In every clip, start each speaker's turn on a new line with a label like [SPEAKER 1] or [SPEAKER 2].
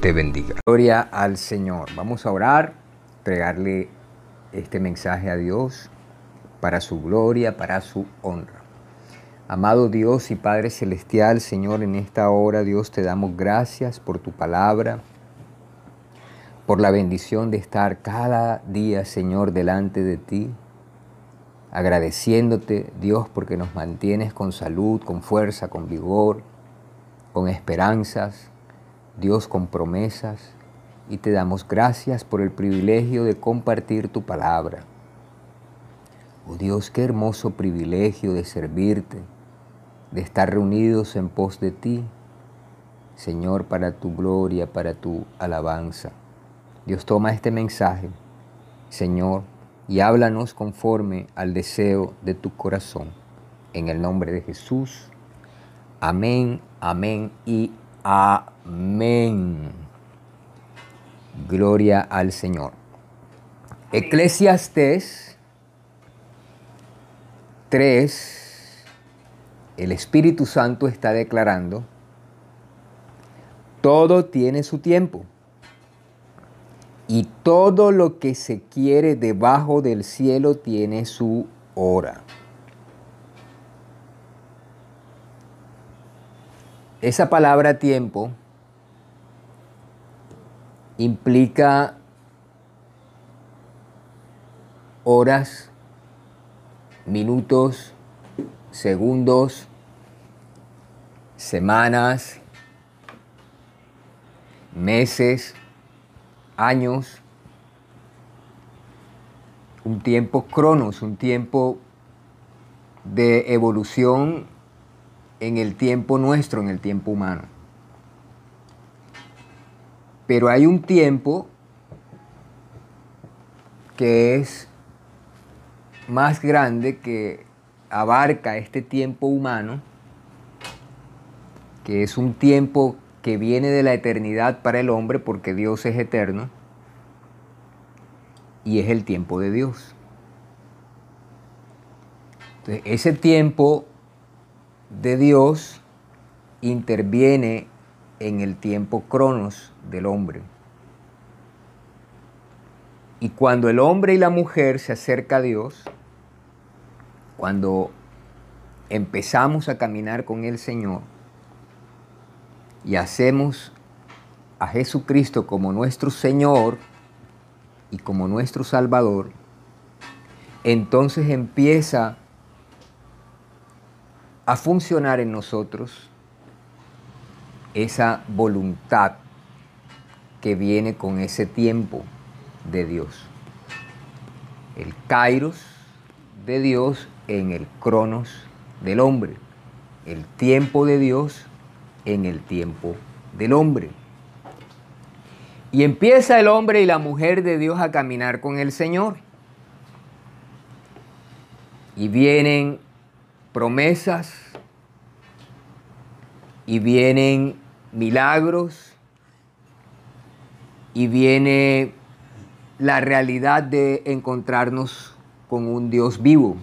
[SPEAKER 1] bendiga. Gloria al Señor. Vamos a orar, entregarle este mensaje a Dios para su gloria, para su honra. Amado Dios y Padre Celestial, Señor, en esta hora, Dios, te damos gracias por tu palabra, por la bendición de estar cada día, Señor, delante de ti, agradeciéndote, Dios, porque nos mantienes con salud, con fuerza, con vigor, con esperanzas, Dios con promesas, y te damos gracias por el privilegio de compartir tu palabra. Oh Dios, qué hermoso privilegio de servirte, de estar reunidos en pos de ti, Señor, para tu gloria, para tu alabanza. Dios toma este mensaje, Señor, y háblanos conforme al deseo de tu corazón. En el nombre de Jesús. Amén, amén y amén. Gloria al Señor. Eclesiastes 3, el Espíritu Santo está declarando, todo tiene su tiempo y todo lo que se quiere debajo del cielo tiene su hora. Esa palabra tiempo implica horas, minutos, segundos, semanas, meses, años, un tiempo cronos, un tiempo de evolución en el tiempo nuestro, en el tiempo humano. Pero hay un tiempo que es más grande, que abarca este tiempo humano, que es un tiempo que viene de la eternidad para el hombre porque Dios es eterno y es el tiempo de Dios. Entonces, ese tiempo de Dios interviene en el tiempo cronos del hombre. Y cuando el hombre y la mujer se acerca a Dios, cuando empezamos a caminar con el Señor, y hacemos a Jesucristo como nuestro Señor y como nuestro Salvador, entonces empieza a funcionar en nosotros esa voluntad que viene con ese tiempo de Dios. El kairos de Dios en el cronos del hombre. El tiempo de Dios en el tiempo del hombre. Y empieza el hombre y la mujer de Dios a caminar con el Señor. Y vienen promesas, y vienen milagros, y viene la realidad de encontrarnos con un Dios vivo.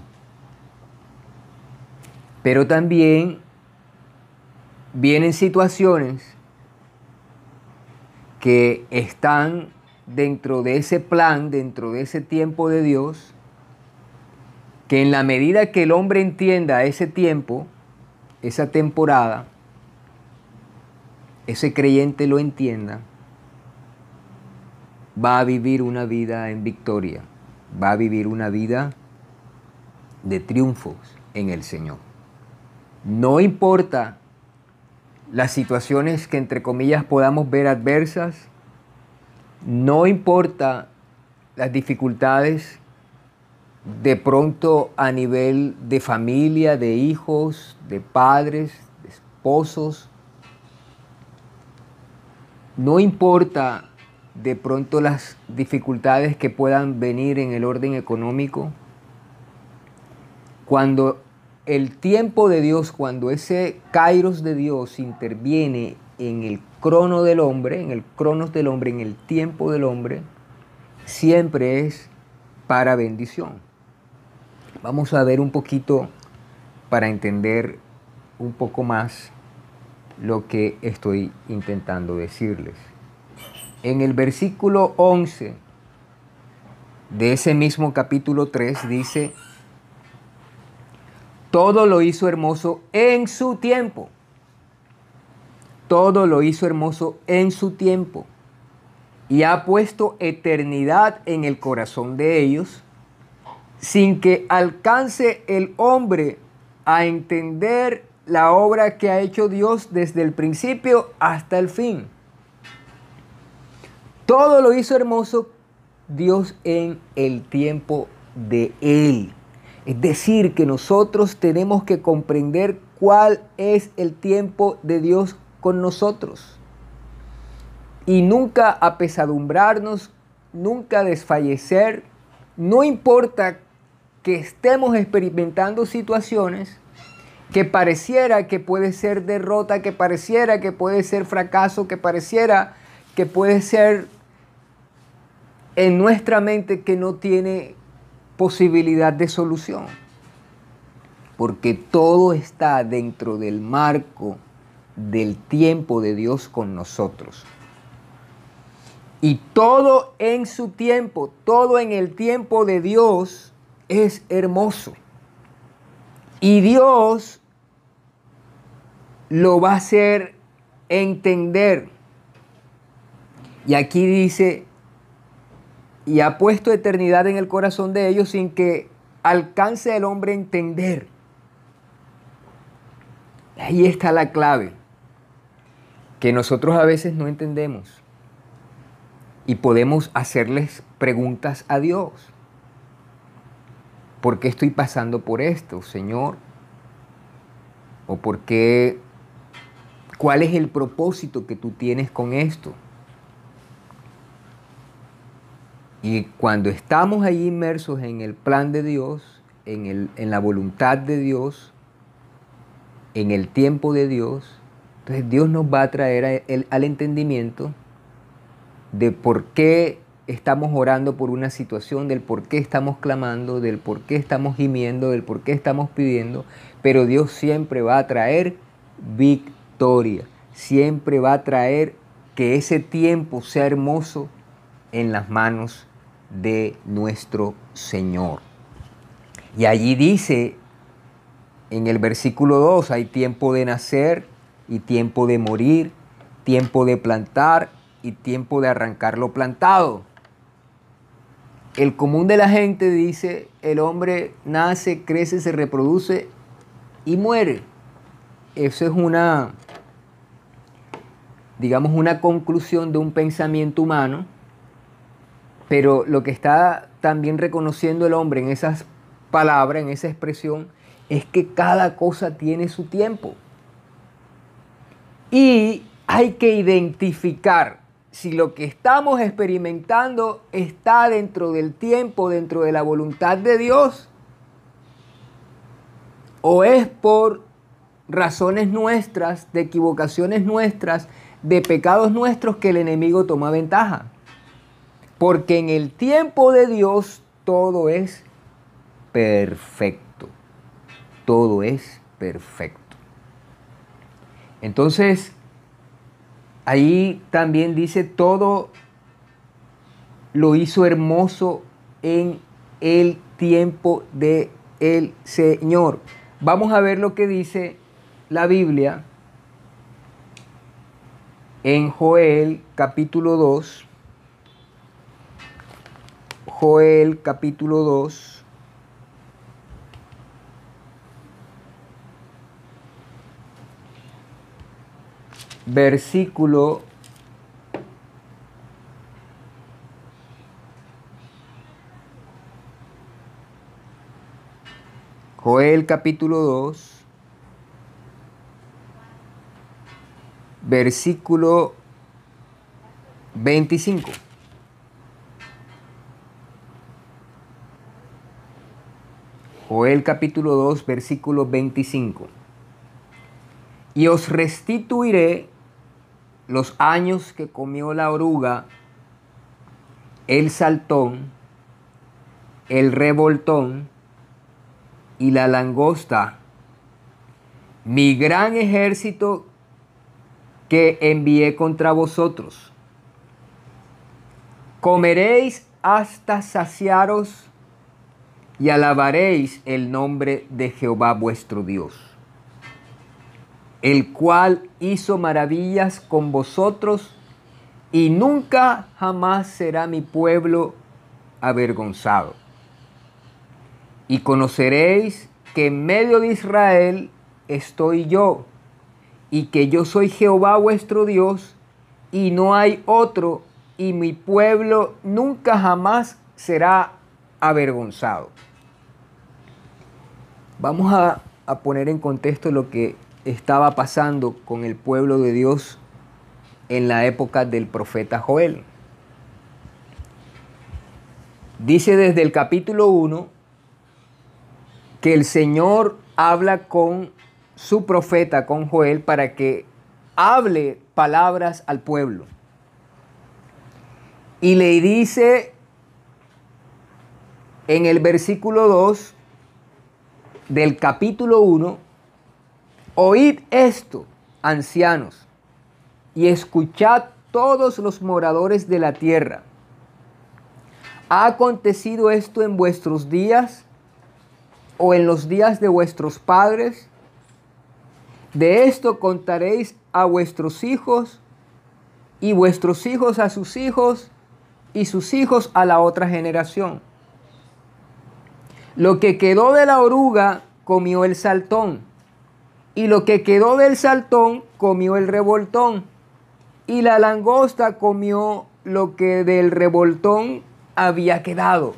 [SPEAKER 1] Pero también vienen situaciones que están dentro de ese plan, dentro de ese tiempo de Dios, que en la medida que el hombre entienda ese tiempo, esa temporada, ese creyente lo entienda, va a vivir una vida en victoria, va a vivir una vida de triunfos en el Señor. No importa las situaciones que entre comillas podamos ver adversas, no importa las dificultades de pronto a nivel de familia, de hijos, de padres, de esposos, no importa de pronto las dificultades que puedan venir en el orden económico, cuando el tiempo de Dios, cuando ese kairos de Dios interviene en el crono del hombre, en el cronos del hombre, en el tiempo del hombre, siempre es para bendición. Vamos a ver un poquito para entender un poco más lo que estoy intentando decirles. En el versículo 11 de ese mismo capítulo 3 dice, todo lo hizo hermoso en su tiempo. Todo lo hizo hermoso en su tiempo. Y ha puesto eternidad en el corazón de ellos, sin que alcance el hombre a entender la obra que ha hecho Dios desde el principio hasta el fin. Todo lo hizo hermoso Dios en el tiempo de Él. Es decir, que nosotros tenemos que comprender cuál es el tiempo de Dios con nosotros. Y nunca apesadumbrarnos, nunca desfallecer. No importa que estemos experimentando situaciones que pareciera que puede ser derrota, que pareciera que puede ser fracaso, que pareciera que puede ser en nuestra mente que no tiene posibilidad de solución. Porque todo está dentro del marco del tiempo de Dios con nosotros. Y todo en su tiempo, todo en el tiempo de Dios es hermoso. Y Dios lo va a hacer entender. Y aquí dice, y ha puesto eternidad en el corazón de ellos sin que alcance el hombre a entender. Ahí está la clave, que nosotros a veces no entendemos y podemos hacerles preguntas a Dios. ¿Por qué estoy pasando por esto, Señor? ¿O por qué? ¿Cuál es el propósito que tú tienes con esto? Y cuando estamos ahí inmersos en el plan de Dios, en, en la voluntad de Dios, en el tiempo de Dios, entonces Dios nos va a traer al entendimiento de por qué estamos orando por una situación, del por qué estamos clamando, del por qué estamos gimiendo, del por qué estamos pidiendo, pero Dios siempre va a traer victoria, siempre va a traer que ese tiempo sea hermoso en las manos de nuestro Señor. Y allí dice en el versículo 2, hay tiempo de nacer y tiempo de morir, tiempo de plantar y tiempo de arrancar lo plantado el común de la gente dice, el hombre nace, crece, se reproduce y muere. Eso es una, digamos, una conclusión de un pensamiento humano, pero lo que está también reconociendo el hombre en esas palabras, en esa expresión, es que cada cosa tiene su tiempo. Y hay que identificar si lo que estamos experimentando está dentro del tiempo, dentro de la voluntad de Dios, o es por razones nuestras, de equivocaciones nuestras, de pecados nuestros que el enemigo toma ventaja. Porque en el tiempo de Dios todo es perfecto. Todo es perfecto. Entonces, Ahí también dice, todo lo hizo hermoso en el tiempo de el Señor. Vamos a ver lo que dice la Biblia en Joel capítulo 2. Joel capítulo 2. versículo Joel capítulo 2, versículo 25. Joel capítulo 2, versículo 25. Y os restituiré los años que comió la oruga, el saltón, el revoltón y la langosta, mi gran ejército que envié contra vosotros. Comeréis hasta saciaros y alabaréis el nombre de Jehová vuestro Dios, el cual hizo maravillas con vosotros y nunca jamás será mi pueblo avergonzado. Y conoceréis que en medio de Israel estoy yo, y que yo soy Jehová vuestro Dios, y no hay otro, y mi pueblo nunca jamás será avergonzado. Vamos a, a poner en contexto lo que estaba pasando con el pueblo de Dios en la época del profeta Joel. Dice desde el capítulo 1 que el Señor habla con su profeta, con Joel, para que hable palabras al pueblo. Y le dice en el versículo 2 del capítulo 1, oíd esto, ancianos, y escuchad todos los moradores de la tierra. ¿Ha acontecido esto en vuestros días o en los días de vuestros padres? De esto contaréis a vuestros hijos y vuestros hijos a sus hijos y sus hijos a la otra generación. Lo que quedó de la oruga comió el saltón, y lo que quedó del saltón comió el revoltón, y la langosta comió lo que del revoltón había quedado.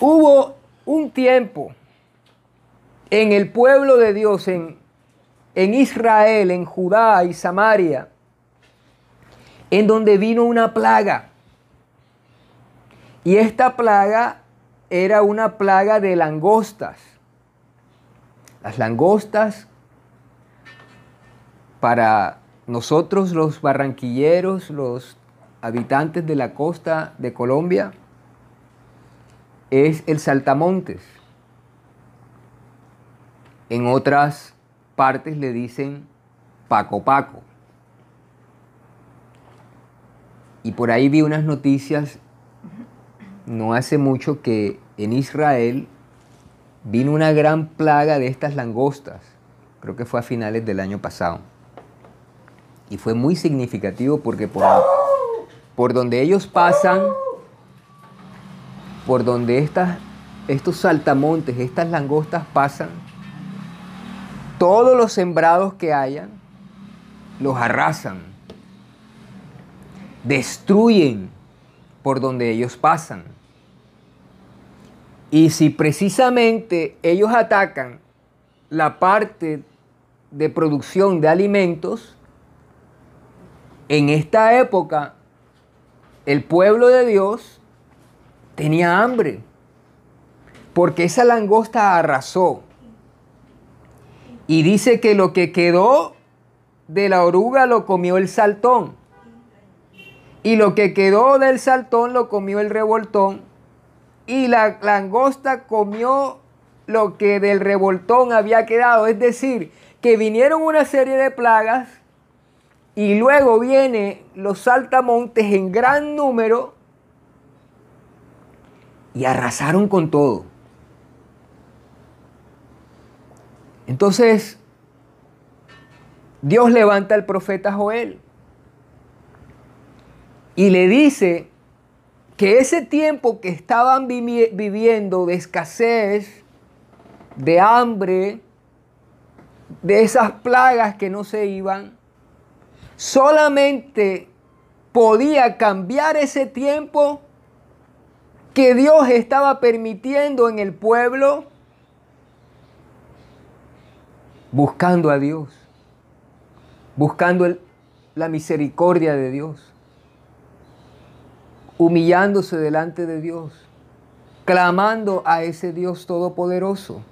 [SPEAKER 1] Hubo un tiempo en el pueblo de Dios, en, en Israel, en Judá y Samaria, en donde vino una plaga. Y esta plaga era una plaga de langostas. Las langostas para nosotros los barranquilleros, los habitantes de la costa de Colombia, es el saltamontes. En otras partes le dicen paco paco. Y por ahí vi unas noticias no hace mucho que en Israel vino una gran plaga de estas langostas. Creo que fue a finales del año pasado. Y fue muy significativo porque por, por donde ellos pasan, por donde estas, estos saltamontes, estas langostas pasan, todos los sembrados que hayan, los arrasan, destruyen por donde ellos pasan. Y si precisamente ellos atacan la parte de producción de alimentos, en esta época el pueblo de Dios tenía hambre, porque esa langosta arrasó. Y dice que lo que quedó de la oruga lo comió el saltón. Y lo que quedó del saltón lo comió el revoltón y la langosta comió lo que del revoltón había quedado. Es decir, que vinieron una serie de plagas y luego vienen los saltamontes en gran número y arrasaron con todo. Entonces, Dios levanta al profeta Joel y le dice que ese tiempo que estaban viviendo de escasez, de hambre, de esas plagas que no se iban, solamente podía cambiar ese tiempo que Dios estaba permitiendo en el pueblo buscando a Dios, buscando la misericordia de Dios humillándose delante de Dios, clamando a ese Dios todopoderoso.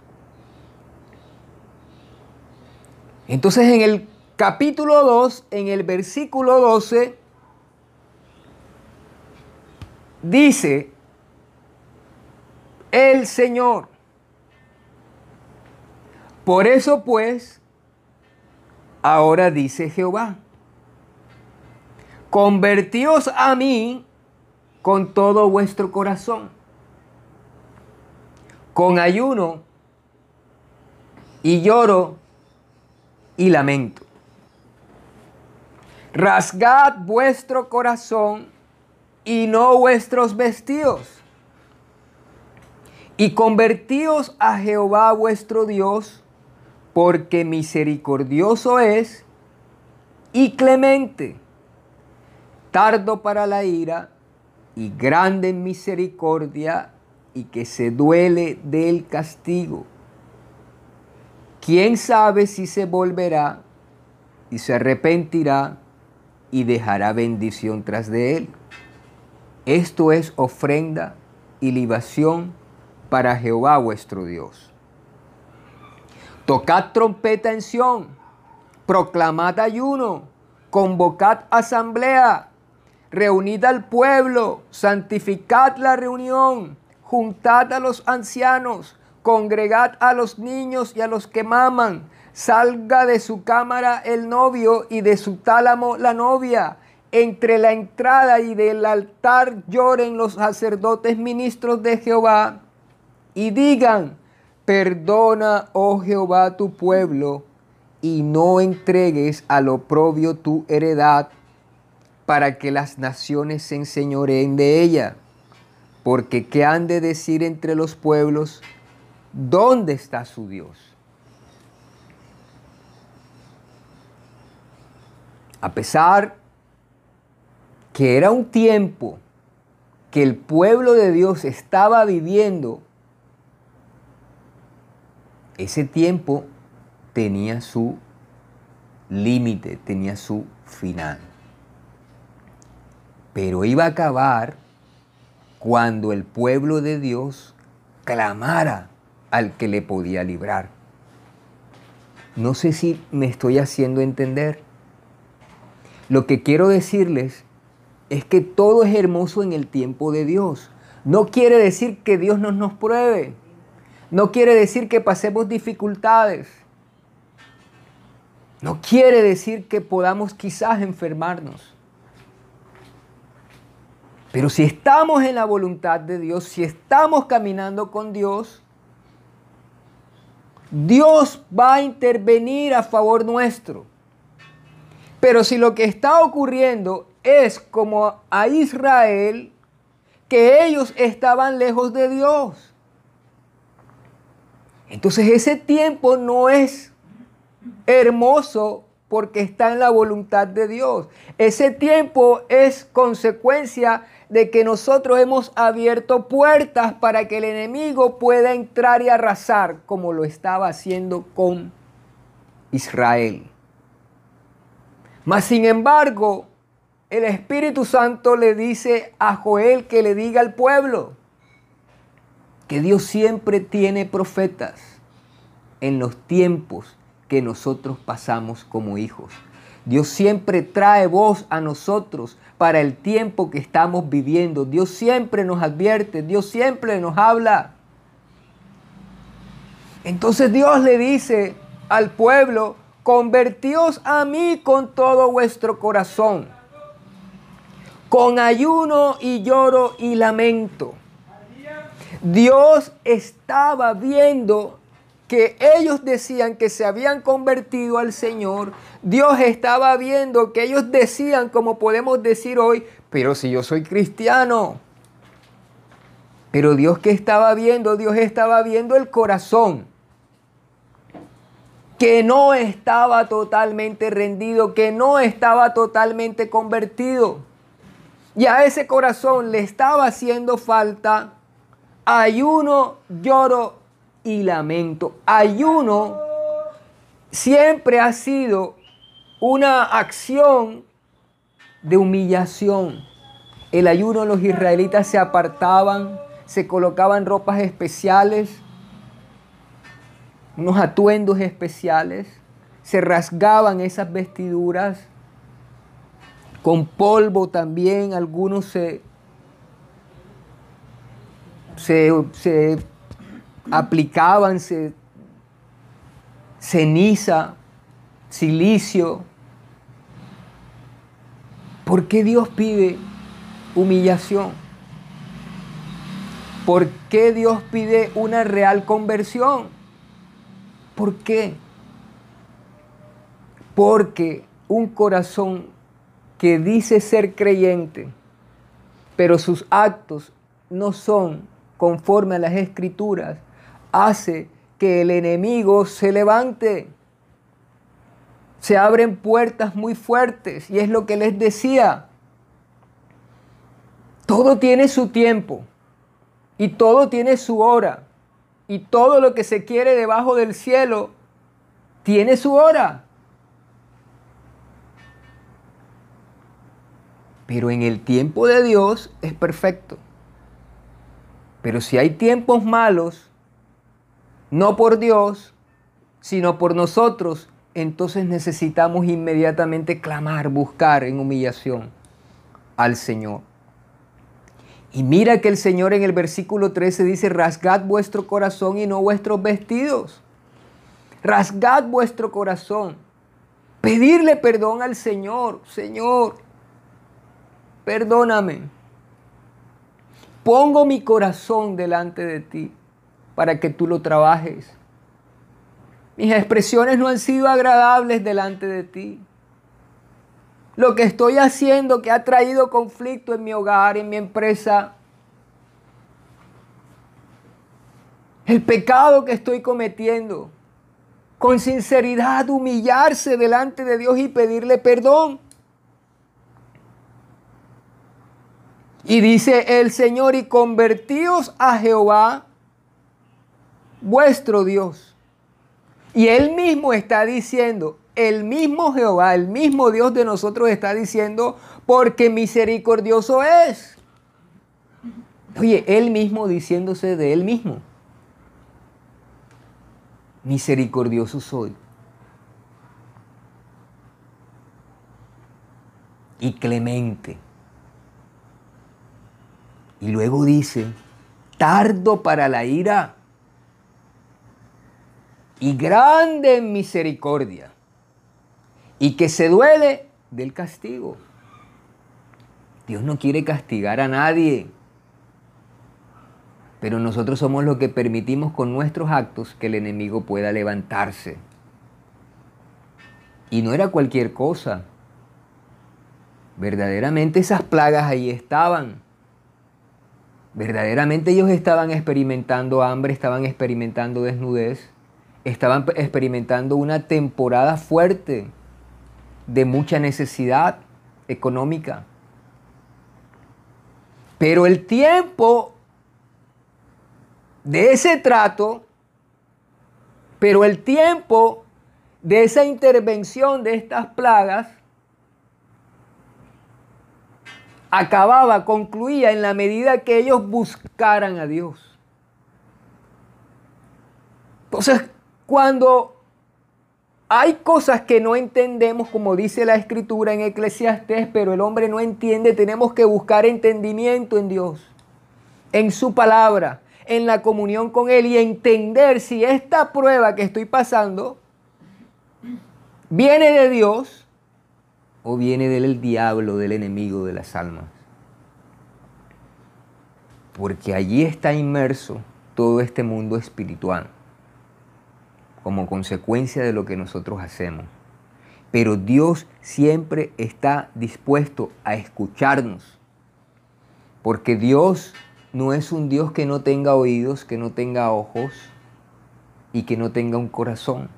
[SPEAKER 1] Entonces en el capítulo 2, en el versículo 12, dice el Señor. Por eso pues, ahora dice Jehová, convertíos a mí con todo vuestro corazón, con ayuno y lloro y lamento. Rasgad vuestro corazón y no vuestros vestidos. Y convertíos a Jehová vuestro Dios, porque misericordioso es y clemente, tardo para la ira y grande en misericordia y que se duele del castigo. ¿Quién sabe si se volverá y se arrepentirá y dejará bendición tras de él? Esto es ofrenda y libación para Jehová vuestro Dios. Tocad trompeta en Sión, proclamad ayuno, convocad asamblea, reunid al pueblo, santificad la reunión, juntad a los ancianos, congregad a los niños y a los que maman, salga de su cámara el novio y de su tálamo la novia entre la entrada y del altar lloren los sacerdotes ministros de Jehová y digan, perdona, oh Jehová, tu pueblo, y no entregues al oprobio tu heredad, para que las naciones se enseñoreen de ella. Porque ¿qué han de decir entre los pueblos? ¿Dónde está su Dios? A pesar que era un tiempo que el pueblo de Dios estaba viviendo, ese tiempo tenía su límite, tenía su final. Pero iba a acabar cuando el pueblo de Dios clamara al que le podía librar. No sé si me estoy haciendo entender. Lo que quiero decirles es que todo es hermoso en el tiempo de Dios. No quiere decir que Dios no nos pruebe. No quiere decir que pasemos dificultades. No quiere decir que podamos quizás enfermarnos. Pero si estamos en la voluntad de Dios, si estamos caminando con Dios, Dios va a intervenir a favor nuestro. Pero si lo que está ocurriendo es como a Israel, que ellos estaban lejos de Dios. Entonces ese tiempo no es hermoso porque está en la voluntad de Dios. Ese tiempo es consecuencia de que nosotros hemos abierto puertas para que el enemigo pueda entrar y arrasar como lo estaba haciendo con Israel. Mas sin embargo, el Espíritu Santo le dice a Joel que le diga al pueblo que Dios siempre tiene profetas en los tiempos que nosotros pasamos como hijos. Dios siempre trae voz a nosotros para el tiempo que estamos viviendo. Dios siempre nos advierte, Dios siempre nos habla. Entonces Dios le dice al pueblo, convertíos a mí con todo vuestro corazón con ayuno y lloro y lamento. Dios estaba viendo que ellos decían que se habían convertido al Señor. Dios estaba viendo que ellos decían, como podemos decir hoy, pero si yo soy cristiano. Pero Dios que estaba viendo, Dios estaba viendo el corazón que no estaba totalmente rendido, que no estaba totalmente convertido. Y a ese corazón le estaba haciendo falta ayuno, lloro y lamento. Ayuno siempre ha sido una acción de humillación.
[SPEAKER 2] el ayuno los israelitas se apartaban, se colocaban ropas especiales, unos atuendos especiales, se rasgaban esas vestiduras, con polvo también, algunos se, se, aplicaban ceniza, silicio. ¿Por qué Dios pide humillación? ¿Por qué Dios pide una real conversión? ¿Por qué? Porque un corazón que dice ser creyente, pero sus actos no son conforme a las escrituras, hace que el enemigo se levante. Se abren puertas muy fuertes y es lo que les decía. Todo tiene su tiempo y todo tiene su hora y todo lo que se quiere debajo del cielo tiene su hora. Pero en el tiempo de Dios es perfecto. Pero si hay tiempos malos, no por Dios, sino por nosotros, entonces necesitamos inmediatamente clamar, buscar en humillación al Señor. Y mira que el Señor en el versículo 13 dice, rasgad vuestro corazón y no vuestros vestidos. Rasgad vuestro corazón. Pedirle perdón al Señor. Señor, perdóname. Pongo mi corazón delante de ti para que tú lo trabajes. Mis expresiones no han sido agradables delante de ti. Lo que estoy haciendo que ha traído conflicto en mi hogar, en mi empresa. El pecado que estoy cometiendo. Con sinceridad, humillarse delante de Dios y pedirle perdón. Y dice el Señor, y convertíos a Jehová, vuestro Dios. Y él mismo está diciendo, el mismo Jehová, el mismo Dios de nosotros está diciendo, porque misericordioso es. Oye, él mismo diciéndose de él mismo. Misericordioso soy. Y clemente. Y luego dice, tardo para la ira y grande en misericordia, y que se duele del castigo. Dios no quiere castigar a nadie, pero nosotros somos los que permitimos con nuestros actos que el enemigo pueda levantarse. Y no era cualquier cosa. Verdaderamente esas plagas ahí estaban. Verdaderamente ellos estaban experimentando hambre, estaban experimentando desnudez, estaban experimentando una temporada fuerte de mucha necesidad económica. Pero el tiempo de ese trato, pero el tiempo de esa intervención de estas plagas acababa, concluía en la medida que ellos buscaran a Dios. Entonces, cuando hay cosas que no entendemos, como dice la escritura en Eclesiastés, pero el hombre no entiende, tenemos que buscar entendimiento en Dios, en su palabra, en la comunión con Él y entender si esta prueba que estoy pasando viene de Dios o viene del diablo, del enemigo de las almas. Porque allí está inmerso todo este mundo espiritual como consecuencia de lo que nosotros hacemos. Pero Dios siempre está dispuesto a escucharnos. Porque Dios no es un Dios que no tenga oídos, que no tenga ojos y que no tenga un corazón.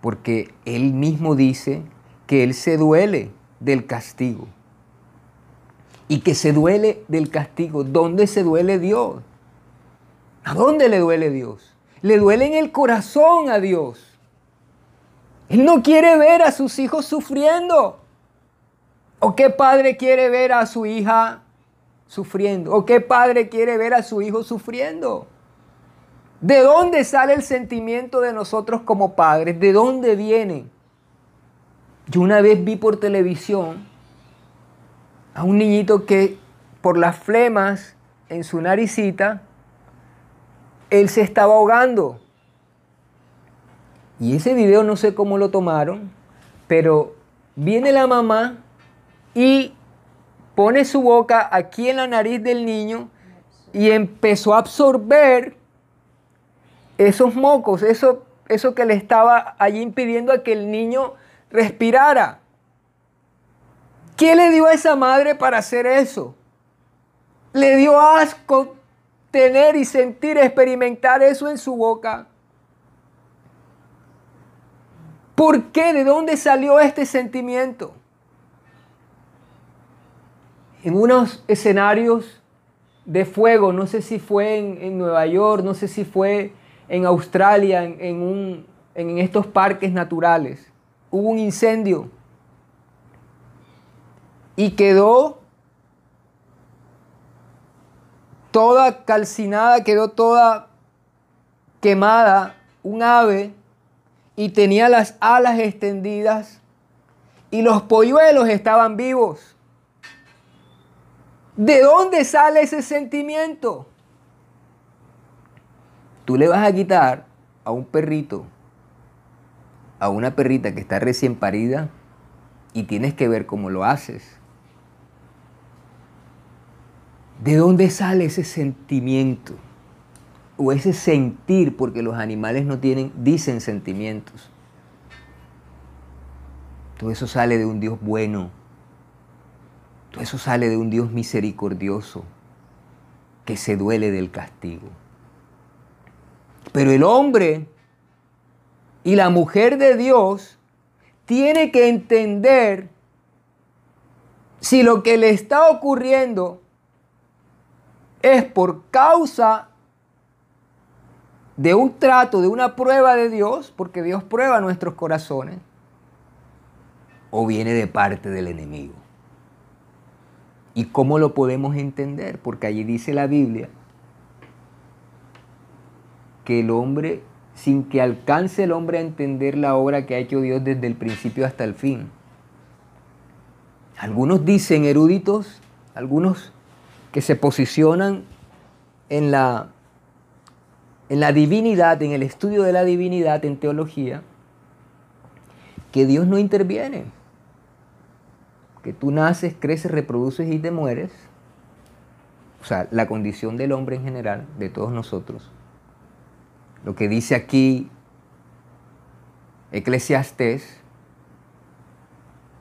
[SPEAKER 2] Porque Él mismo dice que Él se duele del castigo. Y que se duele del castigo. ¿Dónde se duele Dios? ¿A dónde le duele Dios? Le duele en el corazón a Dios. Él no quiere ver a sus hijos sufriendo. ¿O qué padre quiere ver a su hija sufriendo? ¿O qué padre quiere ver a su hijo sufriendo? ¿De dónde sale el sentimiento de nosotros como padres? ¿De dónde viene? Yo una vez vi por televisión a un niñito que por las flemas en su naricita, él se estaba ahogando. Y ese video no sé cómo lo tomaron, pero viene la mamá y pone su boca aquí en la nariz del niño y empezó a absorber esos mocos, eso, eso que le estaba allí impidiendo a que el niño respirara. ¿Qué le dio a esa madre para hacer eso? Le dio asco tener y sentir, experimentar eso en su boca. ¿Por qué? ¿De dónde salió este sentimiento? En unos escenarios de fuego, no sé si fue en, Nueva York, no sé si fue en Australia, en, estos parques naturales, hubo un incendio y quedó toda calcinada, quedó toda quemada, un ave, y tenía las alas extendidas, y los polluelos estaban vivos. ¿De dónde sale ese sentimiento? Tú le vas a quitar a un perrito, a una perrita que está recién parida, y tienes que ver cómo lo haces. ¿De dónde sale ese sentimiento? O ese sentir, porque los animales no tienen, dicen sentimientos. Todo eso sale de un Dios bueno. Todo eso sale de un Dios misericordioso que se duele del castigo. Pero el hombre y la mujer de Dios tiene que entender si lo que le está ocurriendo es por causa de un trato, de una prueba de Dios, porque Dios prueba nuestros corazones, o viene de parte del enemigo. ¿Y cómo lo podemos entender? Porque allí dice la Biblia que el hombre, sin que alcance el hombre a entender la obra que ha hecho Dios desde el principio hasta el fin. Algunos dicen eruditos, algunos que se posicionan en la, en la divinidad, en el estudio de la divinidad en teología, que Dios no interviene. Que tú naces, creces, reproduces y te mueres. O sea, la condición del hombre en general, de todos nosotros. Lo que dice aquí Eclesiastés,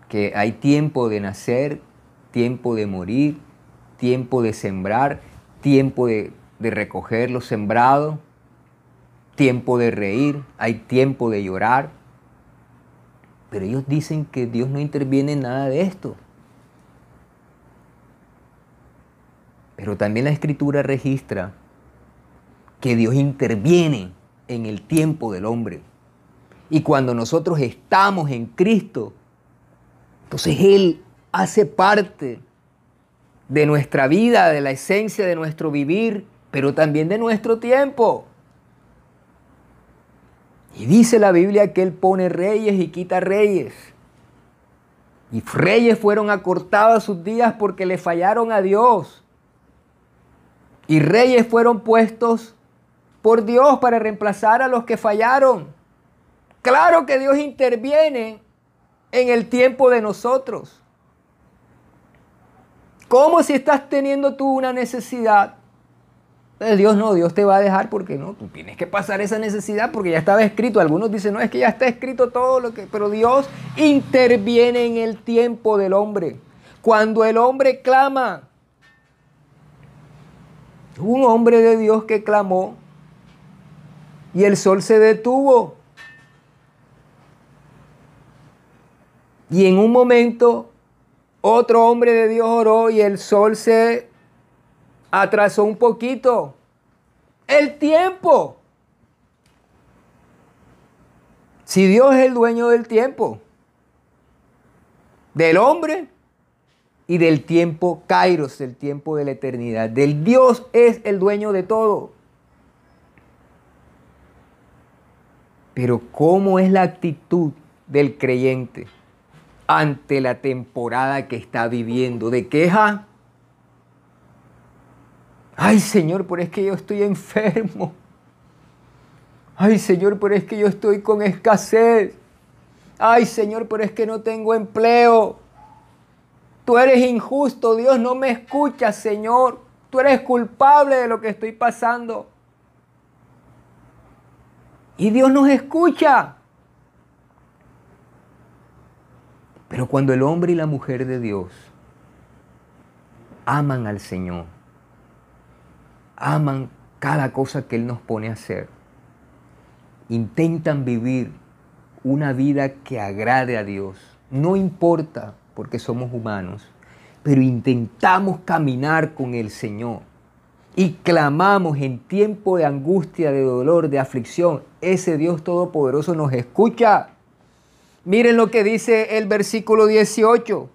[SPEAKER 2] que hay tiempo de nacer, tiempo de morir, tiempo de sembrar, tiempo de, recoger lo sembrado, tiempo de reír, hay tiempo de llorar. Pero ellos dicen que Dios no interviene en nada de esto. Pero también la escritura registra que Dios interviene en el tiempo del hombre. Y cuando nosotros estamos en Cristo, entonces Él hace parte de nuestra vida, de la esencia de nuestro vivir, pero también de nuestro tiempo. Y dice la Biblia que Él pone reyes y quita reyes. Y reyes fueron acortados sus días porque le fallaron a Dios. Y reyes fueron puestos por Dios para reemplazar a los que fallaron. Claro que Dios interviene en el tiempo de nosotros. ¿Cómo si estás teniendo tú una necesidad? Entonces Dios no, Dios te va a dejar porque no, tú tienes que pasar esa necesidad porque ya estaba escrito. Algunos dicen, no, es que ya está escrito todo lo que... Pero Dios interviene en el tiempo del hombre. Cuando el hombre clama, un hombre de Dios que clamó y el sol se detuvo. Y en un momento otro hombre de Dios oró y el sol se atrasó un poquito. El tiempo. Si Dios es el dueño del tiempo, del hombre, y del tiempo kairos, del tiempo de la eternidad. Del Dios es el dueño de todo. Pero ¿cómo es la actitud del creyente ante la temporada que está viviendo? ¿De queja? Ay Señor, pero es que yo estoy enfermo. Ay Señor, pero es que yo estoy con escasez. Ay Señor, pero es que no tengo empleo. Tú eres injusto, Dios no me escucha, Señor. Tú eres culpable de lo que estoy pasando. Y Dios nos escucha. Pero cuando el hombre y la mujer de Dios aman al Señor, aman cada cosa que Él nos pone a hacer, intentan vivir una vida que agrade a Dios. No importa porque somos humanos, pero intentamos caminar con el Señor y clamamos en tiempo de angustia, de dolor, de aflicción. Ese Dios Todopoderoso nos escucha. Miren lo que dice el versículo 18.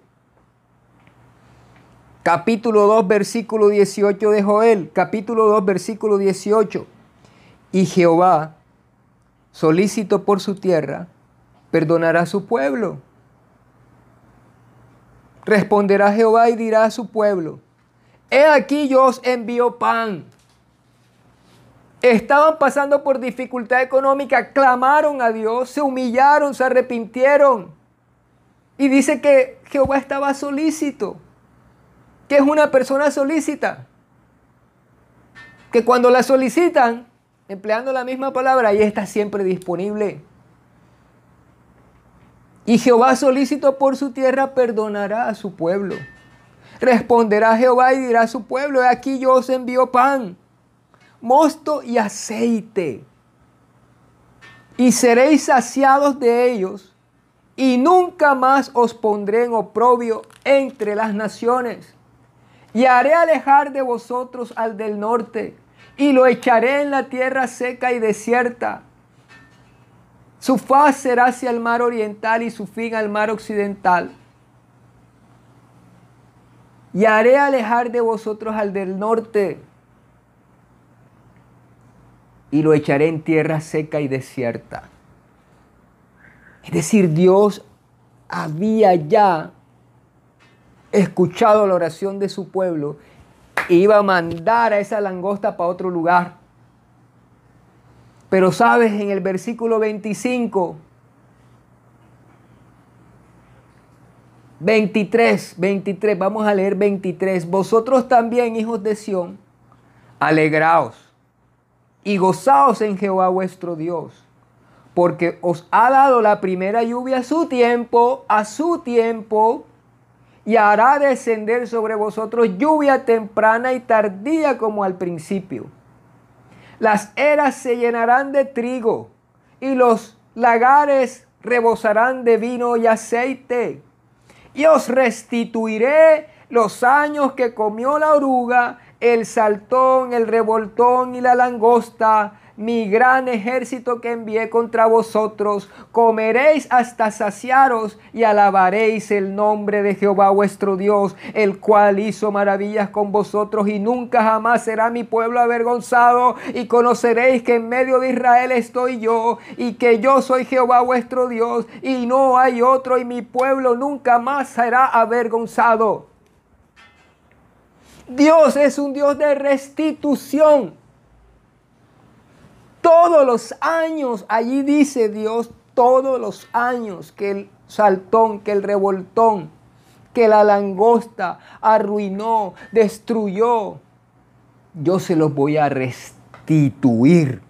[SPEAKER 2] Capítulo 2, versículo 18 de Joel. Capítulo 2, versículo 18. Y Jehová, solícito por su tierra, perdonará a su pueblo. Responderá Jehová y dirá a su pueblo, he aquí yo os envío pan. Estaban pasando por dificultad económica, clamaron a Dios, se humillaron, se arrepintieron. Y dice que Jehová estaba solícito, que es una persona solícita, que cuando la solicitan, empleando la misma palabra, ahí está siempre disponible. Y Jehová solícito por su tierra perdonará a su pueblo. Responderá Jehová y dirá a su pueblo, aquí yo os envío pan, mosto y aceite. Y seréis saciados de ellos, y nunca más os pondré en oprobio entre las naciones. Y haré alejar de vosotros al del norte, y lo echaré en la tierra seca y desierta su faz será hacia el mar oriental y su fin al mar occidental. Y haré alejar de vosotros al del norte y lo echaré en tierra seca y desierta. Es decir, Dios había ya escuchado la oración de su pueblo e iba a mandar a esa langosta para otro lugar. Pero sabes, en el versículo 25, 23, 23, vamos a leer 23. Vosotros también, hijos de Sión, alegraos y gozaos en Jehová vuestro Dios, porque os ha dado la primera lluvia a su tiempo, a su tiempo, y hará descender sobre vosotros lluvia temprana y tardía como al principio las eras se llenarán de trigo y los lagares rebosarán de vino y aceite. Y os restituiré los años que comió la oruga, el saltón, el revoltón y la langosta, mi gran ejército que envié contra vosotros. Comeréis hasta saciaros y alabaréis el nombre de Jehová vuestro Dios, el cual hizo maravillas con vosotros y nunca jamás será mi pueblo avergonzado. Y conoceréis que en medio de Israel estoy yo y que yo soy Jehová vuestro Dios y no hay otro y mi pueblo nunca más será avergonzado. Dios es un Dios de restitución todos los años, allí dice Dios, todos los años que el saltón, que el revoltón, que la langosta arruinó, destruyó, yo se los voy a restituir.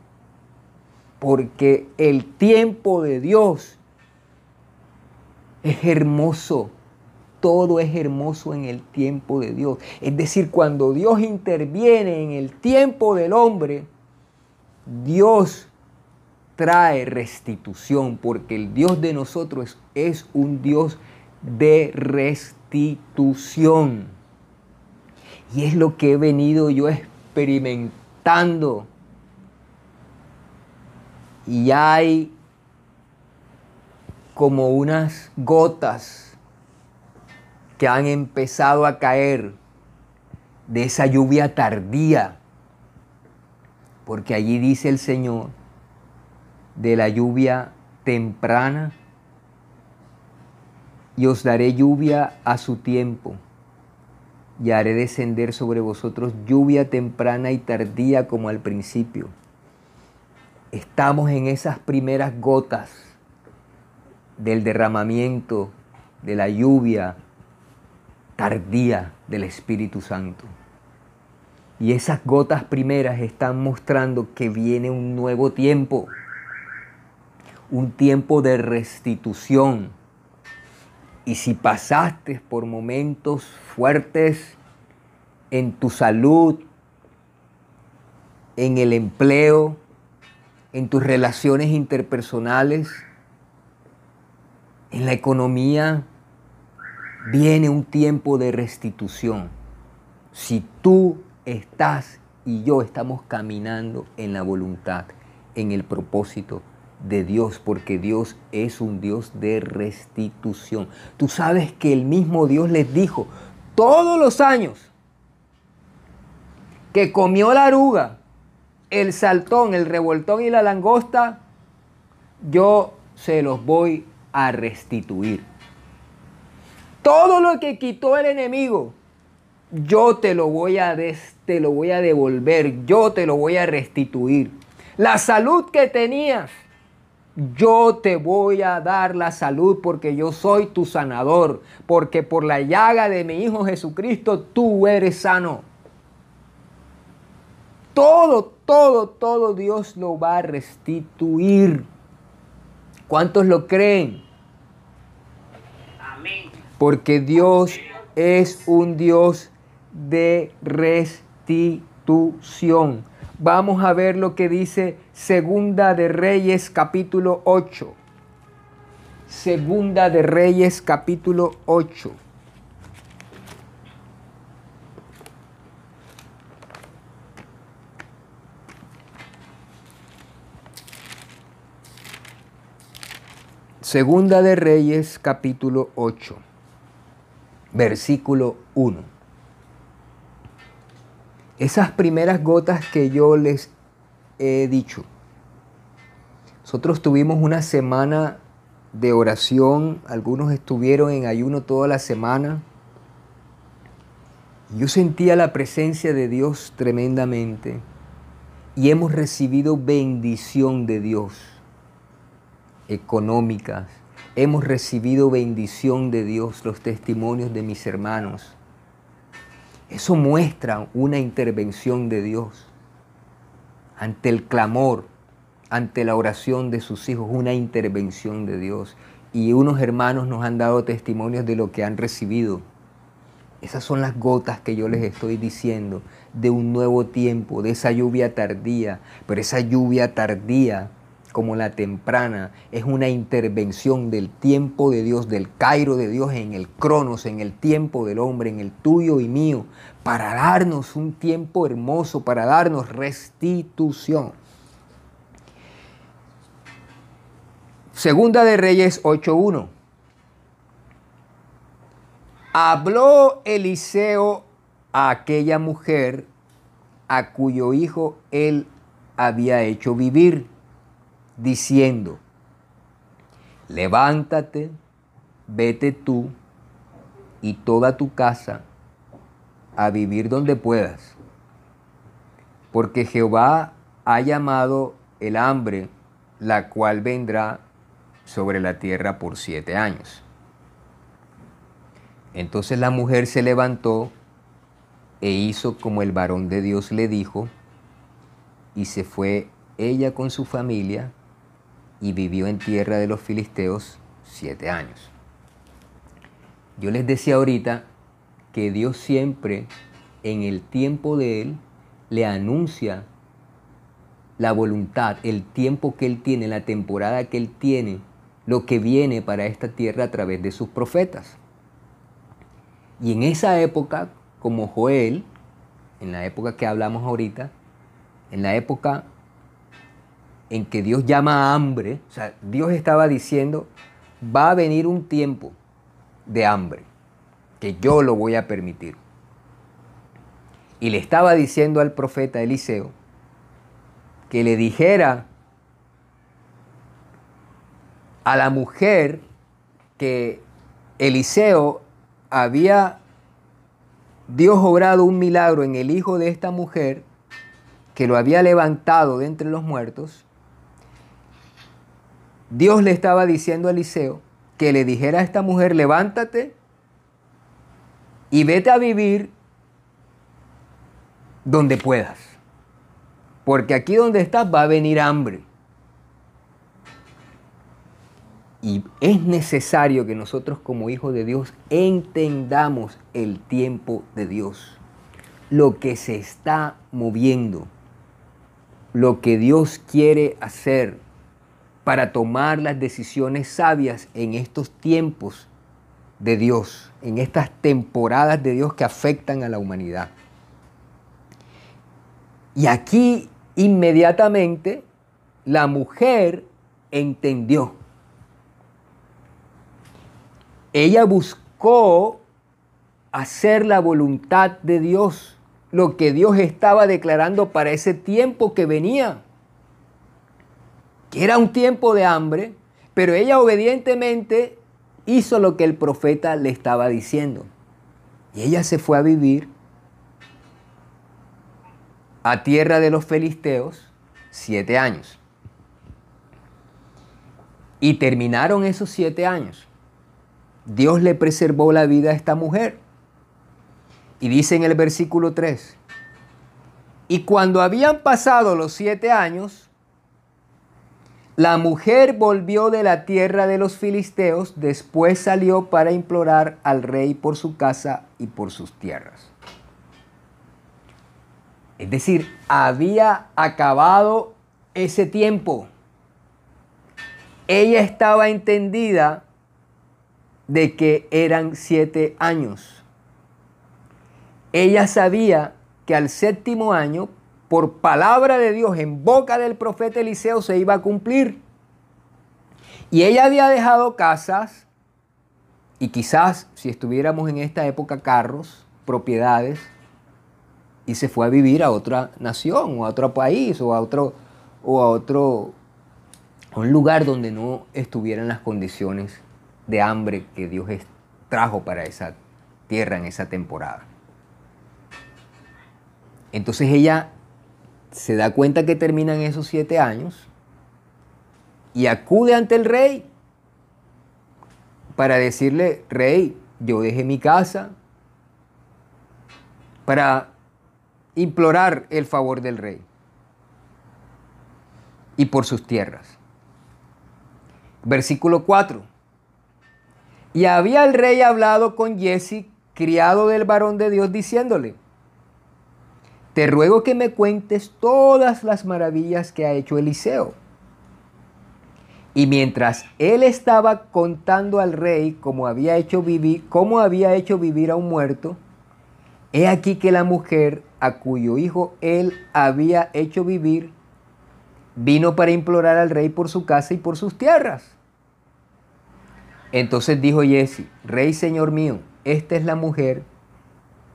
[SPEAKER 2] Porque el tiempo de Dios es hermoso. Todo es hermoso en el tiempo de Dios. Es decir, cuando Dios interviene en el tiempo del hombre, Dios trae restitución porque el Dios de nosotros es un Dios de restitución. Y es lo que he venido yo experimentando. Y hay como unas gotas que han empezado a caer de esa lluvia tardía, porque allí dice el Señor de la lluvia temprana y os daré lluvia a su tiempo y haré descender sobre vosotros lluvia temprana y tardía como al principio. Estamos en esas primeras gotas del derramamiento de la lluvia tardía del Espíritu Santo. Y esas gotas primeras están mostrando que viene un nuevo tiempo, un tiempo de restitución. Y si pasaste por momentos fuertes en tu salud, en el empleo, en tus relaciones interpersonales, en la economía, viene un tiempo de restitución. Si tú estás y yo estamos caminando en la voluntad, en el propósito de Dios, porque Dios es un Dios de restitución. Tú sabes que el mismo Dios les dijo todos los años que comió la aruga, el saltón, el revoltón y la langosta, yo se los voy a restituir. Todo lo que quitó el enemigo, yo te lo voy a, te lo voy a devolver, yo te lo voy a restituir. La salud que tenías, yo te voy a dar la salud porque yo soy tu sanador, porque por la llaga de mi Hijo Jesucristo tú eres sano. Todo, todo, todo Dios lo va a restituir. ¿Cuántos lo creen? Porque Dios es un Dios de restitución. Vamos a ver lo que dice Segunda de Reyes capítulo 8. Segunda de Reyes capítulo 8. Segunda de Reyes capítulo 8, versículo 1. Esas primeras gotas que yo les he dicho. Nosotros tuvimos una semana de oración, algunos estuvieron en ayuno toda la semana. Yo sentía la presencia de Dios tremendamente y hemos recibido bendición de Dios económicas. Hemos recibido bendición de Dios, los testimonios de mis hermanos. Eso muestra una intervención de Dios ante el clamor, ante la oración de sus hijos, una intervención de Dios. Y unos hermanos nos han dado testimonios de lo que han recibido. Esas son las gotas que yo les estoy diciendo de un nuevo tiempo, de esa lluvia tardía. Pero esa lluvia tardía como la temprana, es una intervención del tiempo de Dios, del Cairo de Dios en el cronos, en el tiempo del hombre, en el tuyo y mío, para darnos un tiempo hermoso, para darnos restitución. Segunda de Reyes 8.1. Habló Eliseo a aquella mujer a cuyo hijo él había hecho vivir diciendo, levántate, vete tú y toda tu casa a vivir donde puedas, porque Jehová ha llamado el hambre, la cual vendrá sobre la tierra por siete años. Entonces la mujer se levantó e hizo como el varón de Dios le dijo, y se fue ella con su familia y vivió en tierra de los filisteos siete años. Yo les decía ahorita que Dios siempre en el tiempo de Él le anuncia la voluntad, el tiempo que Él tiene, la temporada que Él tiene, lo que viene para esta tierra a través de sus profetas. Y en esa época, como Joel, en la época que hablamos ahorita, en la época en que Dios llama a hambre, o sea, Dios estaba diciendo, va a venir un tiempo de hambre. que yo lo voy a permitir. Y le estaba diciendo al profeta Eliseo que le dijera a la mujer que Eliseo había Dios obrado un milagro en el hijo de esta mujer que lo había levantado de entre los muertos, Dios le estaba diciendo a Eliseo que le dijera a esta mujer, levántate y vete a vivir donde puedas. Porque aquí donde estás va a venir hambre. Y es necesario que nosotros como hijos de Dios entendamos el tiempo de Dios, lo que se está moviendo, lo que Dios quiere hacer para tomar las decisiones sabias en estos tiempos de Dios, en estas temporadas de Dios que afectan a la humanidad. Y aquí inmediatamente la mujer entendió ella buscó hacer la voluntad de Dios, lo que Dios estaba declarando para ese tiempo que venía, que era un tiempo de hambre, pero ella obedientemente hizo lo que el profeta le estaba diciendo. Y ella se fue a vivir a tierra de los filisteos siete años. Y terminaron esos siete años. Dios le preservó la vida a esta mujer. Y dice en el versículo 3, y cuando habían pasado los siete años, la mujer volvió de la tierra de los filisteos, después salió para implorar al rey por su casa y por sus tierras. Es decir, había acabado ese tiempo. Ella estaba entendida de que eran siete años. Ella sabía que al séptimo año, por palabra de Dios en boca del profeta Eliseo, se iba a cumplir. Y ella había dejado casas y quizás si estuviéramos en esta época carros, propiedades, y se fue a vivir a otra nación o a otro país o a otro o a otro un lugar donde no estuvieran las condiciones de hambre que Dios trajo para esa tierra en esa temporada. Entonces ella se da cuenta que terminan esos siete años y acude ante el rey para decirle, rey, yo dejé mi casa para implorar el favor del rey y por sus tierras. Versículo 4. Y había el rey hablado con Jesse, criado del varón de Dios, diciéndole, te ruego que me cuentes todas las maravillas que ha hecho Eliseo. Y mientras él estaba contando al rey cómo había hecho vivir, cómo había hecho vivir a un muerto, he aquí que la mujer a cuyo hijo él había hecho vivir vino para implorar al rey por su casa y por sus tierras. Entonces dijo Jesse, Rey Señor mío, esta es la mujer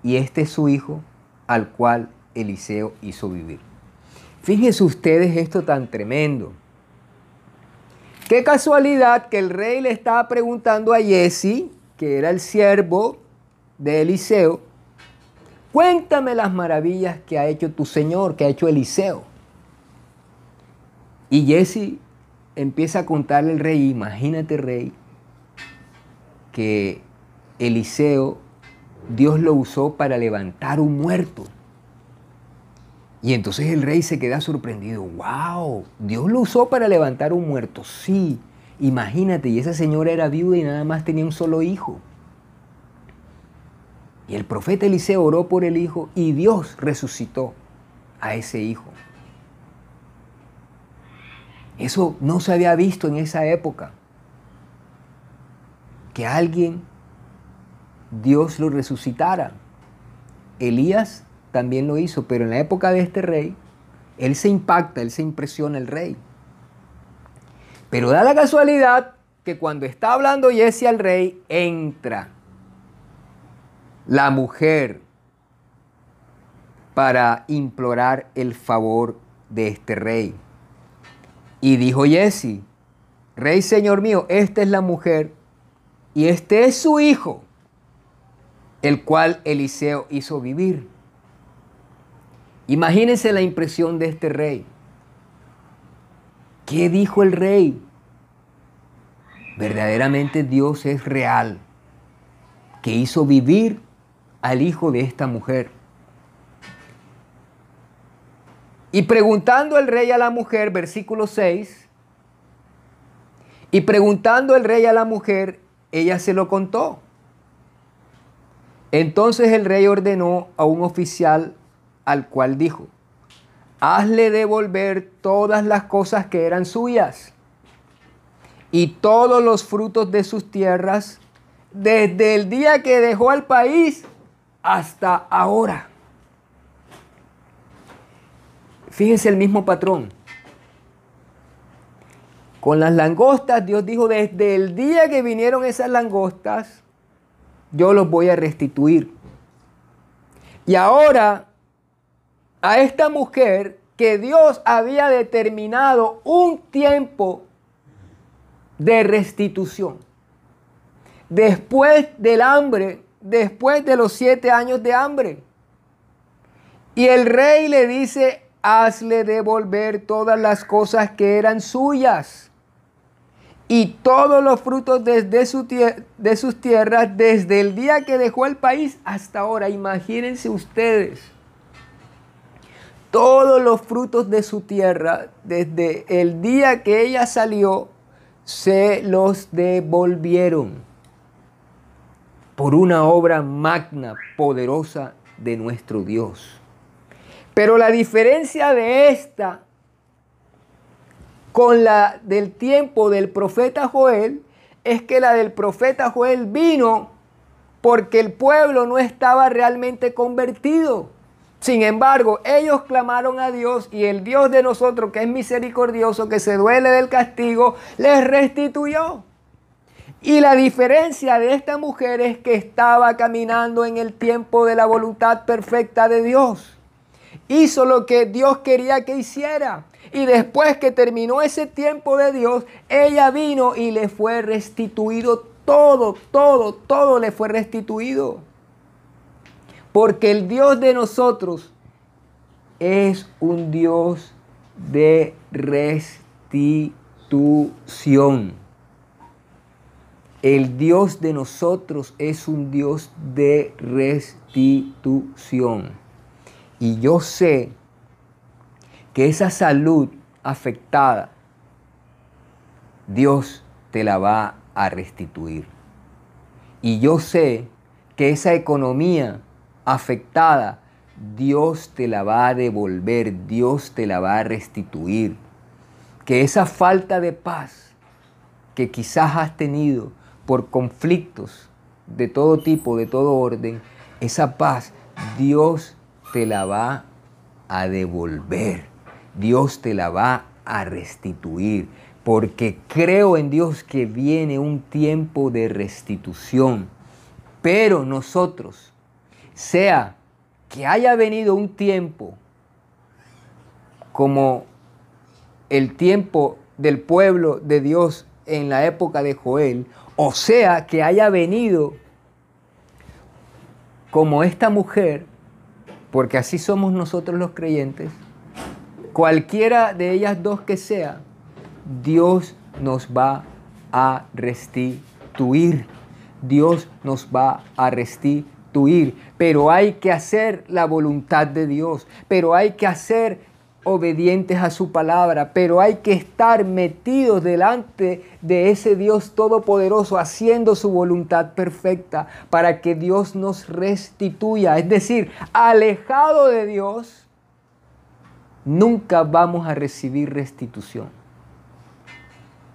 [SPEAKER 2] y este es su hijo al cual Eliseo hizo vivir. Fíjense ustedes esto tan tremendo. Qué casualidad que el rey le estaba preguntando a Jesse, que era el siervo de Eliseo, cuéntame las maravillas que ha hecho tu Señor, que ha hecho Eliseo. Y Jesse empieza a contarle al rey, imagínate rey, que Eliseo, Dios lo usó para levantar un muerto. Y entonces el rey se queda sorprendido. ¡Wow! Dios lo usó para levantar un muerto. Sí, imagínate, y esa señora era viuda y nada más tenía un solo hijo. Y el profeta Eliseo oró por el hijo y Dios resucitó a ese hijo. Eso no se había visto en esa época que alguien, Dios lo resucitara. Elías también lo hizo, pero en la época de este rey, él se impacta, él se impresiona el rey. Pero da la casualidad que cuando está hablando Jesse al rey, entra la mujer para implorar el favor de este rey. Y dijo Jesse, Rey Señor mío, esta es la mujer y este es su hijo, el cual Eliseo hizo vivir. Imagínense la impresión de este rey. ¿Qué dijo el rey? Verdaderamente Dios es real, que hizo vivir al hijo de esta mujer. Y preguntando el rey a la mujer, versículo 6, y preguntando el rey a la mujer, ella se lo contó. Entonces el rey ordenó a un oficial al cual dijo, hazle devolver todas las cosas que eran suyas y todos los frutos de sus tierras desde el día que dejó al país hasta ahora. Fíjense el mismo patrón. Con las langostas, Dios dijo, desde el día que vinieron esas langostas, yo los voy a restituir. Y ahora, a esta mujer que Dios había determinado un tiempo de restitución, después del hambre, después de los siete años de hambre. Y el rey le dice hazle devolver todas las cosas que eran suyas y todos los frutos de sus tierras desde el día que dejó el país hasta ahora. Imagínense ustedes. Todos los frutos de su tierra desde el día que ella salió se los devolvieron por una obra magna, poderosa de nuestro Dios. Pero la diferencia de esta con la del tiempo del profeta Joel es que la del profeta Joel vino porque el pueblo no estaba realmente convertido. Sin embargo, ellos clamaron a Dios y el Dios de nosotros, que es misericordioso, que se duele del castigo, les restituyó. Y la diferencia de esta mujer es que estaba caminando en el tiempo de la voluntad perfecta de Dios hizo lo que Dios quería que hiciera. Y después que terminó ese tiempo de Dios, ella vino y le fue restituido todo, todo, todo le fue restituido. Porque el Dios de nosotros es un Dios de restitución. El Dios de nosotros es un Dios de restitución. Y yo sé que esa salud afectada, Dios te la va a restituir. Y yo sé que esa economía afectada, Dios te la va a devolver, Dios te la va a restituir. Que esa falta de paz que quizás has tenido por conflictos de todo tipo, de todo orden, esa paz Dios te la va a devolver. Dios te la va a restituir. Porque creo en Dios que viene un tiempo de restitución. Pero nosotros, sea que haya venido un tiempo como el tiempo del pueblo de Dios en la época de Joel, o sea que haya venido como esta mujer porque así somos nosotros los creyentes, cualquiera de ellas dos que sea, Dios nos va a restituir. Dios nos va a restituir. Pero hay que hacer la voluntad de Dios. Pero hay que hacer obedientes a su palabra, pero hay que estar metidos delante de ese Dios todopoderoso haciendo su voluntad perfecta para que Dios nos restituya. Es decir, alejado de Dios, nunca vamos a recibir restitución.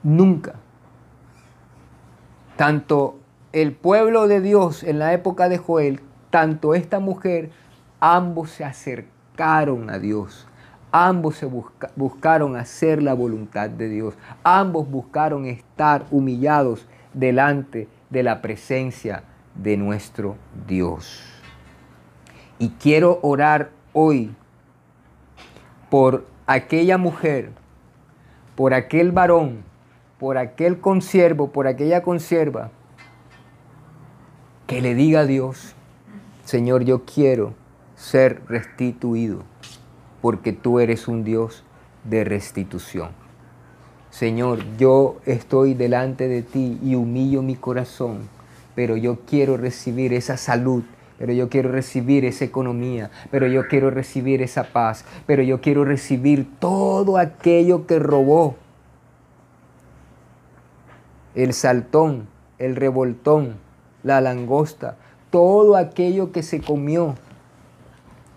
[SPEAKER 2] Nunca. Tanto el pueblo de Dios en la época de Joel, tanto esta mujer, ambos se acercaron a Dios Ambos se buscaron hacer la voluntad de Dios. Ambos buscaron estar humillados delante de la presencia de nuestro Dios. Y quiero orar hoy por aquella mujer, por aquel varón, por aquel consiervo, por aquella consierva, que le diga a Dios, Señor, yo quiero ser restituido, porque tú eres un Dios de restitución. Señor, yo estoy delante de ti y humillo mi corazón, pero yo quiero recibir esa salud, pero yo quiero recibir esa economía, pero yo quiero recibir esa paz, pero yo quiero recibir todo aquello que robó el saltón, el revoltón, la langosta, todo aquello que se comió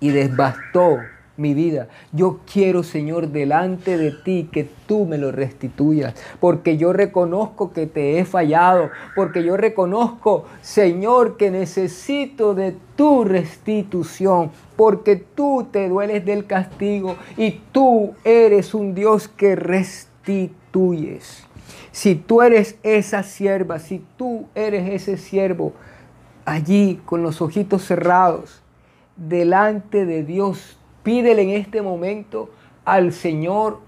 [SPEAKER 2] y desbastó mi vida. Yo quiero, Señor, delante de ti que tú me lo restituyas, porque yo reconozco que te he fallado, porque yo reconozco, Señor, que necesito de tu restitución, porque tú te dueles del castigo y tú eres un Dios que restituyes. Si tú eres esa sierva, si tú eres ese siervo, allí con los ojitos cerrados, delante de Dios, pídele en este momento al Señor,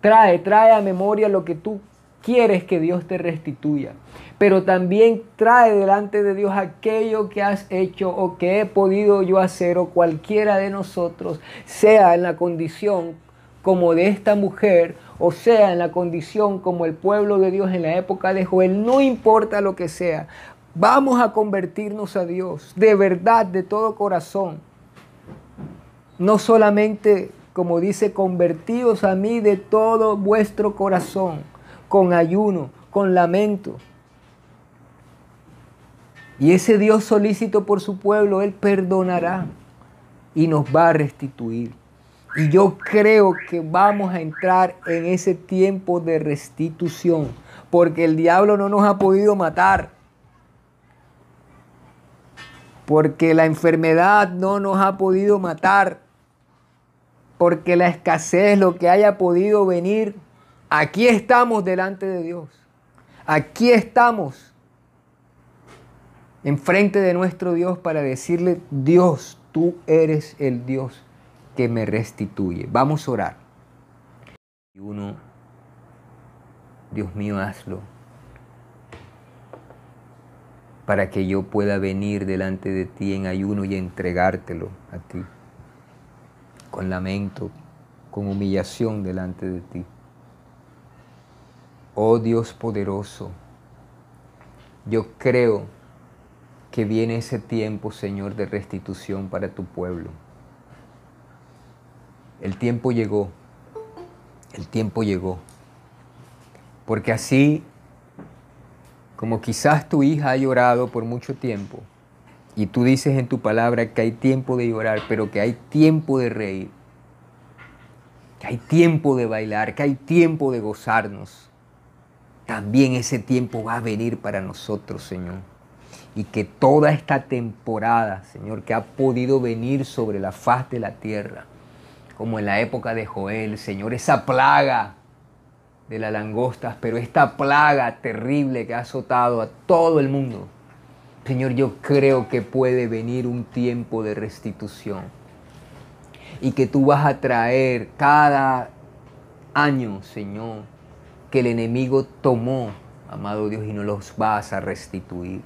[SPEAKER 2] trae, trae a memoria lo que tú quieres que Dios te restituya. Pero también trae delante de Dios aquello que has hecho o que he podido yo hacer o cualquiera de nosotros, sea en la condición como de esta mujer o sea en la condición como el pueblo de Dios en la época de Joel, no importa lo que sea, vamos a convertirnos a Dios de verdad, de todo corazón. No solamente, como dice, convertidos a mí de todo vuestro corazón, con ayuno, con lamento. Y ese Dios solícito por su pueblo, Él perdonará y nos va a restituir. Y yo creo que vamos a entrar en ese tiempo de restitución, porque el diablo no nos ha podido matar, porque la enfermedad no nos ha podido matar, porque la escasez, lo que haya podido venir, aquí estamos delante de Dios, aquí estamos enfrente de nuestro Dios para decirle, Dios, tú eres el Dios que me restituye. Vamos a orar. Uno, Dios mío, hazlo para que yo pueda venir delante de ti en ayuno y entregártelo a ti, con lamento, con humillación delante de ti. Oh Dios poderoso, yo creo que viene ese tiempo, Señor, de restitución para tu pueblo. El tiempo llegó, el tiempo llegó. Porque así como quizás tu hija ha llorado por mucho tiempo, y tú dices en tu palabra que hay tiempo de llorar, pero que hay tiempo de reír, que hay tiempo de bailar, que hay tiempo de gozarnos, también ese tiempo va a venir para nosotros, Señor. Y que toda esta temporada, Señor, que ha podido venir sobre la faz de la tierra, como en la época de Joel, Señor, esa plaga de las langostas, pero esta plaga terrible que ha azotado a todo el mundo. Señor, yo creo que puede venir un tiempo de restitución y que tú vas a traer cada año, Señor, que el enemigo tomó, amado Dios, y no los vas a restituir.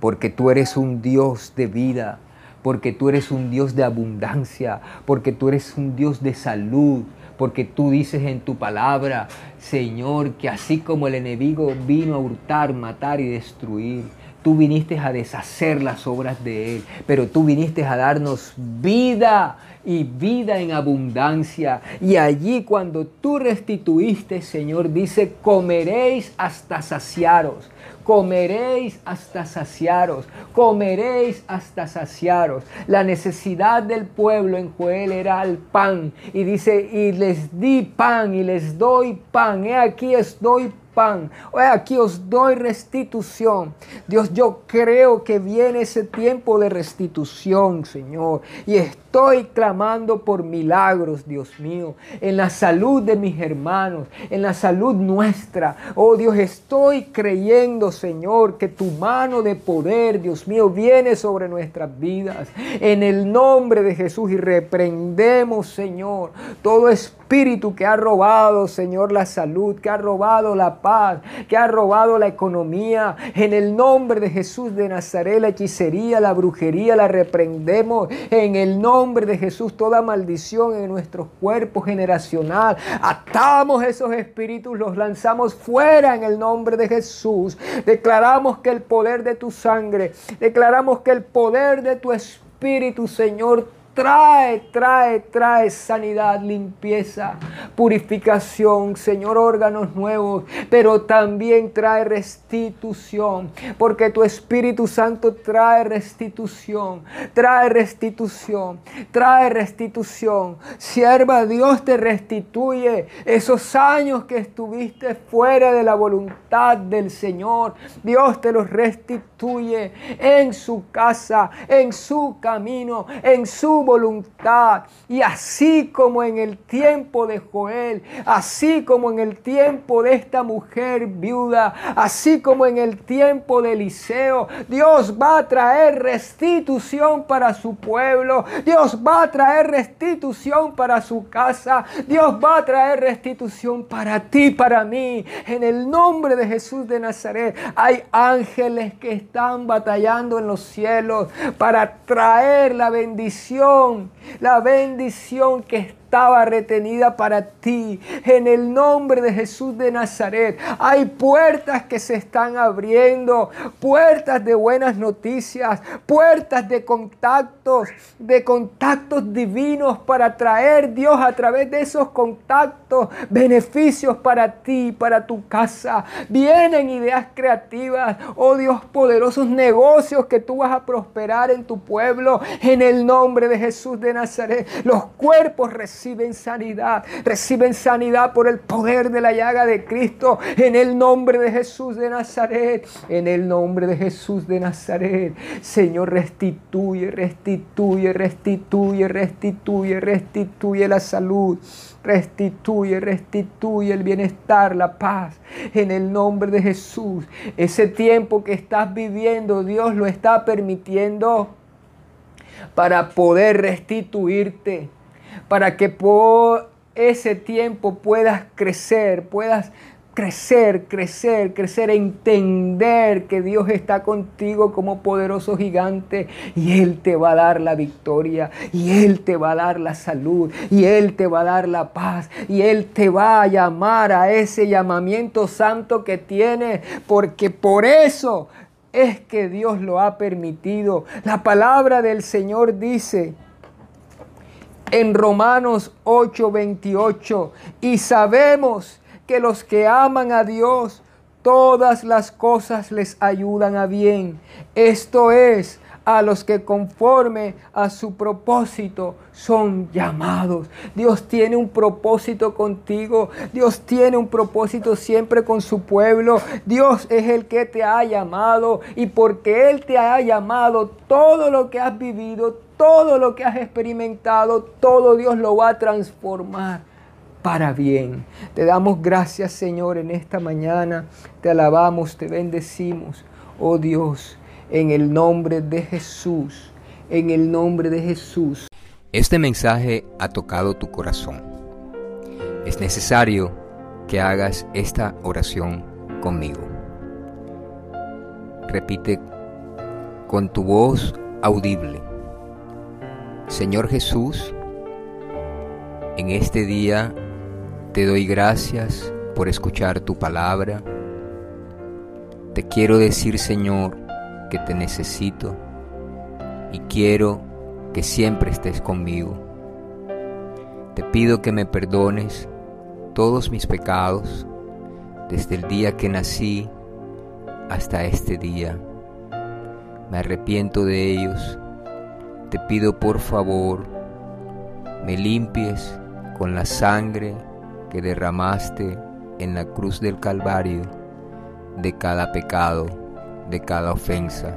[SPEAKER 2] Porque tú eres un Dios de vida, porque tú eres un Dios de abundancia, porque tú eres un Dios de salud, porque tú dices en tu palabra, Señor, que así como el enemigo vino a hurtar, matar y destruir, tú viniste a deshacer las obras de Él, pero tú viniste a darnos vida y vida en abundancia. Y allí cuando tú restituiste, Señor, dice, comeréis hasta saciaros comeréis hasta saciaros, comeréis hasta saciaros. La necesidad del pueblo en Joel era el pan. Y dice, y les di pan y les doy pan. He aquí es doy pan. Hoy aquí os doy restitución. Dios, yo creo que viene ese tiempo de restitución, Señor. Y estoy clamando por milagros, Dios mío, en la salud de mis hermanos, en la salud nuestra. Oh Dios, estoy creyendo, Señor, que tu mano de poder, Dios mío, viene sobre nuestras vidas. En el nombre de Jesús y reprendemos, Señor, todo espíritu que ha robado, Señor, la salud, que ha robado la paz, que ha robado la economía. En el nombre de Jesús de Nazaret, la hechicería, la brujería, la reprendemos. En el nombre de Jesús, toda maldición en nuestros cuerpos generacional. Atamos esos espíritus, los lanzamos fuera en el nombre de Jesús. Declaramos que el poder de tu sangre, declaramos que el poder de tu espíritu, Señor, trae, trae, trae sanidad, limpieza, purificación, Señor, órganos nuevos, pero también trae restitución, porque tu Espíritu Santo trae restitución, trae restitución, trae restitución. Sierva, Dios te restituye esos años que estuviste fuera de la voluntad del Señor. Dios te los restituye en su casa, en su camino, en su voluntad. Y así como en el tiempo de Joel, así como en el tiempo de esta mujer viuda, así como en el tiempo de Eliseo, Dios va a traer restitución para su pueblo. Dios va a traer restitución para su casa. Dios va a traer restitución para ti, para mí. En el nombre de Jesús de Nazaret hay ángeles que están batallando en los cielos para traer la bendición bom! La bendición que estaba retenida para ti. En el nombre de Jesús de Nazaret hay puertas que se están abriendo, puertas de buenas noticias, puertas de contactos, de contactos divinos para traer Dios a través de esos contactos beneficios para ti, para tu casa. Vienen ideas creativas, oh Dios poderosos negocios que tú vas a prosperar en tu pueblo en el nombre de Jesús de Nazaret. Los cuerpos reciben sanidad, reciben sanidad por el poder de la llaga de Cristo, en el nombre de Jesús de Nazaret, en el nombre de Jesús de Nazaret. Señor, restituye, restituye, restituye, restituye, restituye la salud. Restituye, restituye el bienestar, la paz, en el nombre de Jesús. Ese tiempo que estás viviendo, Dios lo está permitiendo para poder restituirte para que por ese tiempo puedas crecer, puedas crecer, crecer, crecer, entender que Dios está contigo como poderoso gigante y Él te va a dar la victoria y Él te va a dar la salud y Él te va a dar la paz y Él te va a llamar a ese llamamiento santo que tienes porque por eso es que Dios lo ha permitido. La palabra del Señor dice, en Romanos 8:28. Y sabemos que los que aman a Dios, todas las cosas les ayudan a bien. Esto es, a los que conforme a su propósito son llamados. Dios tiene un propósito contigo. Dios tiene un propósito siempre con su pueblo. Dios es el que te ha llamado y porque Él te ha llamado, todo lo que has vivido, todo lo que has experimentado, todo Dios lo va a transformar para bien. Te damos gracias, Señor, en esta mañana. Te alabamos, te bendecimos. Oh Dios, en el nombre de Jesús, en el nombre de Jesús.
[SPEAKER 1] Este mensaje ha tocado tu corazón. Es necesario que hagas esta oración conmigo. Repite con tu voz audible Señor Jesús, en este día te doy gracias por escuchar tu palabra. Te quiero decir, Señor, que te necesito y quiero que siempre estés conmigo. Te pido que me perdones todos mis pecados desde el día que nací hasta este día. Me arrepiento de ellos te pido por favor me limpies con la sangre que derramaste
[SPEAKER 2] en la cruz del Calvario de cada pecado, de cada ofensa,